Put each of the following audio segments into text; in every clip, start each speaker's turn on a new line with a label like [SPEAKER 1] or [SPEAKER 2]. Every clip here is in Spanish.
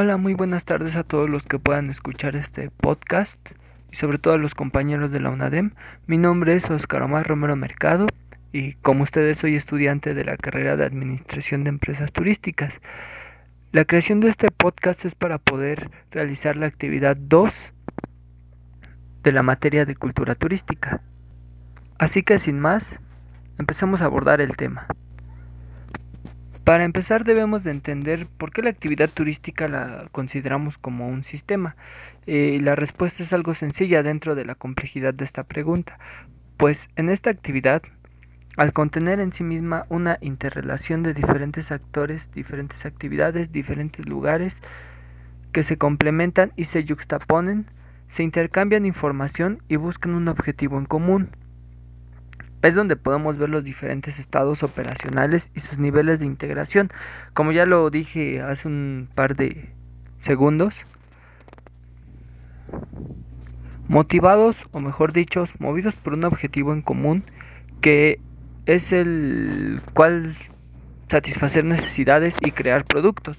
[SPEAKER 1] Hola, muy buenas tardes a todos los que puedan escuchar este podcast y sobre todo a los compañeros de la UNADEM. Mi nombre es Oscar Omar Romero Mercado y como ustedes soy estudiante de la carrera de Administración de Empresas Turísticas. La creación de este podcast es para poder realizar la actividad 2 de la materia de cultura turística. Así que sin más, empezamos a abordar el tema. Para empezar debemos de entender por qué la actividad turística la consideramos como un sistema. Eh, la respuesta es algo sencilla dentro de la complejidad de esta pregunta, pues en esta actividad, al contener en sí misma una interrelación de diferentes actores, diferentes actividades, diferentes lugares, que se complementan y se yuxtaponen, se intercambian información y buscan un objetivo en común es donde podemos ver los diferentes estados operacionales y sus niveles de integración. Como ya lo dije hace un par de segundos, motivados o mejor dicho, movidos por un objetivo en común que es el cual satisfacer necesidades y crear productos.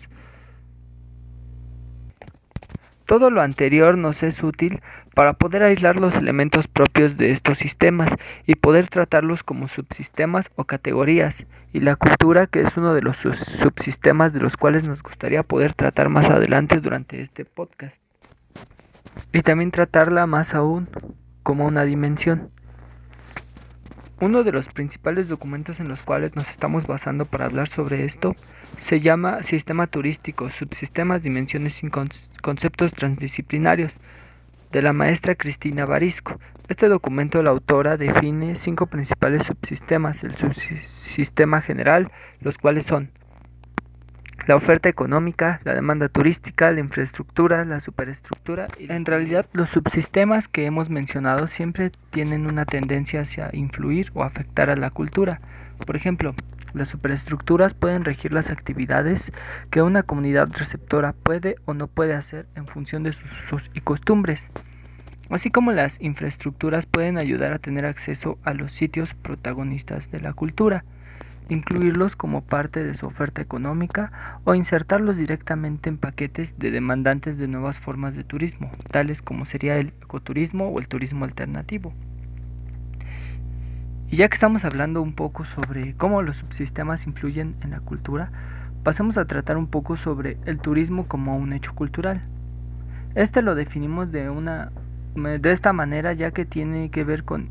[SPEAKER 1] Todo lo anterior nos es útil para poder aislar los elementos propios de estos sistemas y poder tratarlos como subsistemas o categorías, y la cultura que es uno de los subsistemas de los cuales nos gustaría poder tratar más adelante durante este podcast. Y también tratarla más aún como una dimensión. Uno de los principales documentos en los cuales nos estamos basando para hablar sobre esto se llama Sistema Turístico, Subsistemas, Dimensiones y Conceptos Transdisciplinarios, de la maestra Cristina Barisco. Este documento la autora define cinco principales subsistemas, el subsistema general, los cuales son la oferta económica, la demanda turística, la infraestructura, la superestructura. En realidad los subsistemas que hemos mencionado siempre tienen una tendencia hacia influir o afectar a la cultura. Por ejemplo, las superestructuras pueden regir las actividades que una comunidad receptora puede o no puede hacer en función de sus usos y costumbres, así como las infraestructuras pueden ayudar a tener acceso a los sitios protagonistas de la cultura incluirlos como parte de su oferta económica o insertarlos directamente en paquetes de demandantes de nuevas formas de turismo, tales como sería el ecoturismo o el turismo alternativo. Y ya que estamos hablando un poco sobre cómo los subsistemas influyen en la cultura, pasemos a tratar un poco sobre el turismo como un hecho cultural. Este lo definimos de una de esta manera ya que tiene que ver con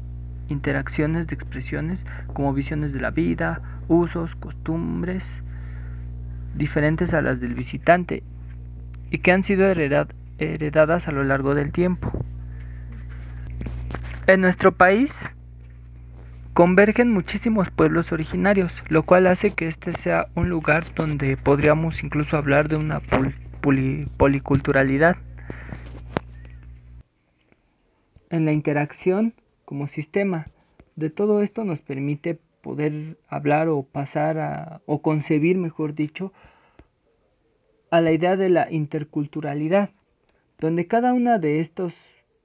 [SPEAKER 1] interacciones de expresiones como visiones de la vida, usos, costumbres diferentes a las del visitante y que han sido heredadas a lo largo del tiempo. En nuestro país convergen muchísimos pueblos originarios, lo cual hace que este sea un lugar donde podríamos incluso hablar de una policulturalidad. En la interacción como sistema, de todo esto nos permite poder hablar o pasar a, o concebir, mejor dicho, a la idea de la interculturalidad, donde cada uno de estos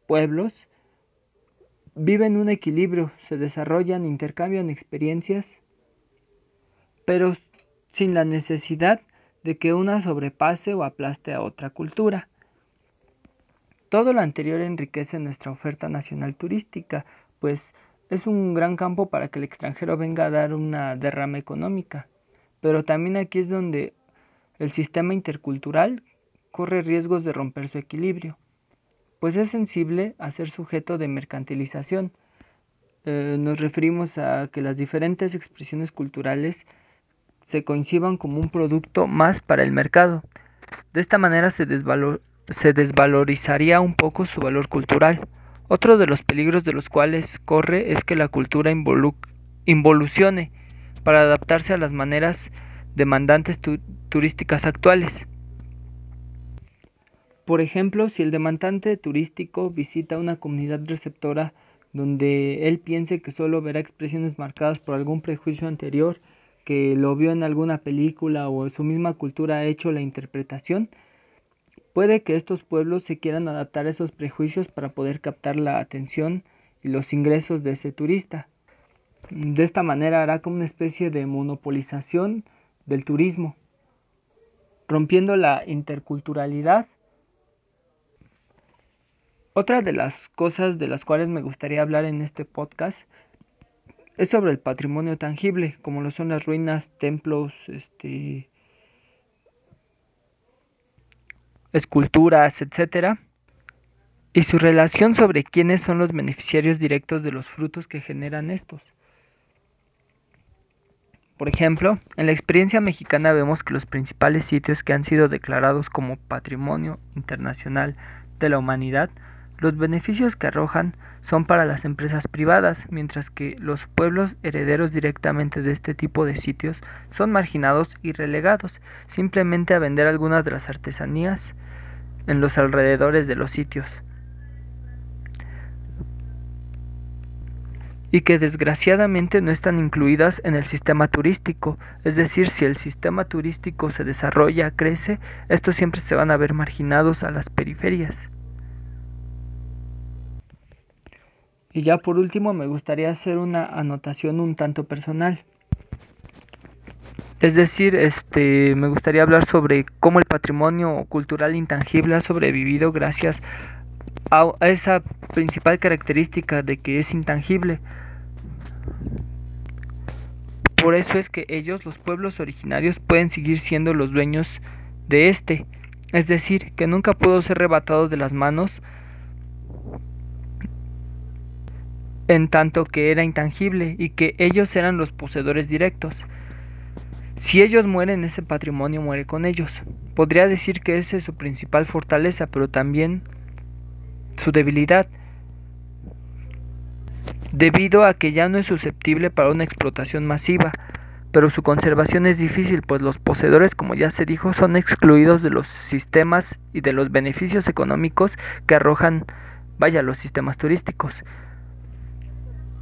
[SPEAKER 1] pueblos viven un equilibrio, se desarrollan, intercambian experiencias, pero sin la necesidad de que una sobrepase o aplaste a otra cultura. Todo lo anterior enriquece nuestra oferta nacional turística, pues es un gran campo para que el extranjero venga a dar una derrama económica, pero también aquí es donde el sistema intercultural corre riesgos de romper su equilibrio, pues es sensible a ser sujeto de mercantilización. Eh, nos referimos a que las diferentes expresiones culturales se coincidan como un producto más para el mercado. De esta manera se desvalorizaría un poco su valor cultural. Otro de los peligros de los cuales corre es que la cultura involucione para adaptarse a las maneras demandantes turísticas actuales. Por ejemplo, si el demandante turístico visita una comunidad receptora donde él piense que solo verá expresiones marcadas por algún prejuicio anterior, que lo vio en alguna película o su misma cultura ha hecho la interpretación, Puede que estos pueblos se quieran adaptar a esos prejuicios para poder captar la atención y los ingresos de ese turista. De esta manera hará como una especie de monopolización del turismo, rompiendo la interculturalidad. Otra de las cosas de las cuales me gustaría hablar en este podcast es sobre el patrimonio tangible, como lo son las ruinas, templos, este, esculturas, etcétera, y su relación sobre quiénes son los beneficiarios directos de los frutos que generan estos. Por ejemplo, en la experiencia mexicana vemos que los principales sitios que han sido declarados como Patrimonio Internacional de la Humanidad, los beneficios que arrojan son para las empresas privadas, mientras que los pueblos herederos directamente de este tipo de sitios son marginados y relegados simplemente a vender algunas de las artesanías en los alrededores de los sitios. y que desgraciadamente no están incluidas en el sistema turístico. Es decir, si el sistema turístico se desarrolla, crece, estos siempre se van a ver marginados a las periferias. Y ya por último me gustaría hacer una anotación un tanto personal. Es decir, este, me gustaría hablar sobre cómo el patrimonio cultural intangible ha sobrevivido gracias a esa principal característica de que es intangible. Por eso es que ellos, los pueblos originarios, pueden seguir siendo los dueños de este, es decir, que nunca pudo ser arrebatado de las manos en tanto que era intangible y que ellos eran los poseedores directos. Si ellos mueren, ese patrimonio muere con ellos. Podría decir que esa es su principal fortaleza, pero también su debilidad, debido a que ya no es susceptible para una explotación masiva, pero su conservación es difícil, pues los poseedores, como ya se dijo, son excluidos de los sistemas y de los beneficios económicos que arrojan, vaya, los sistemas turísticos.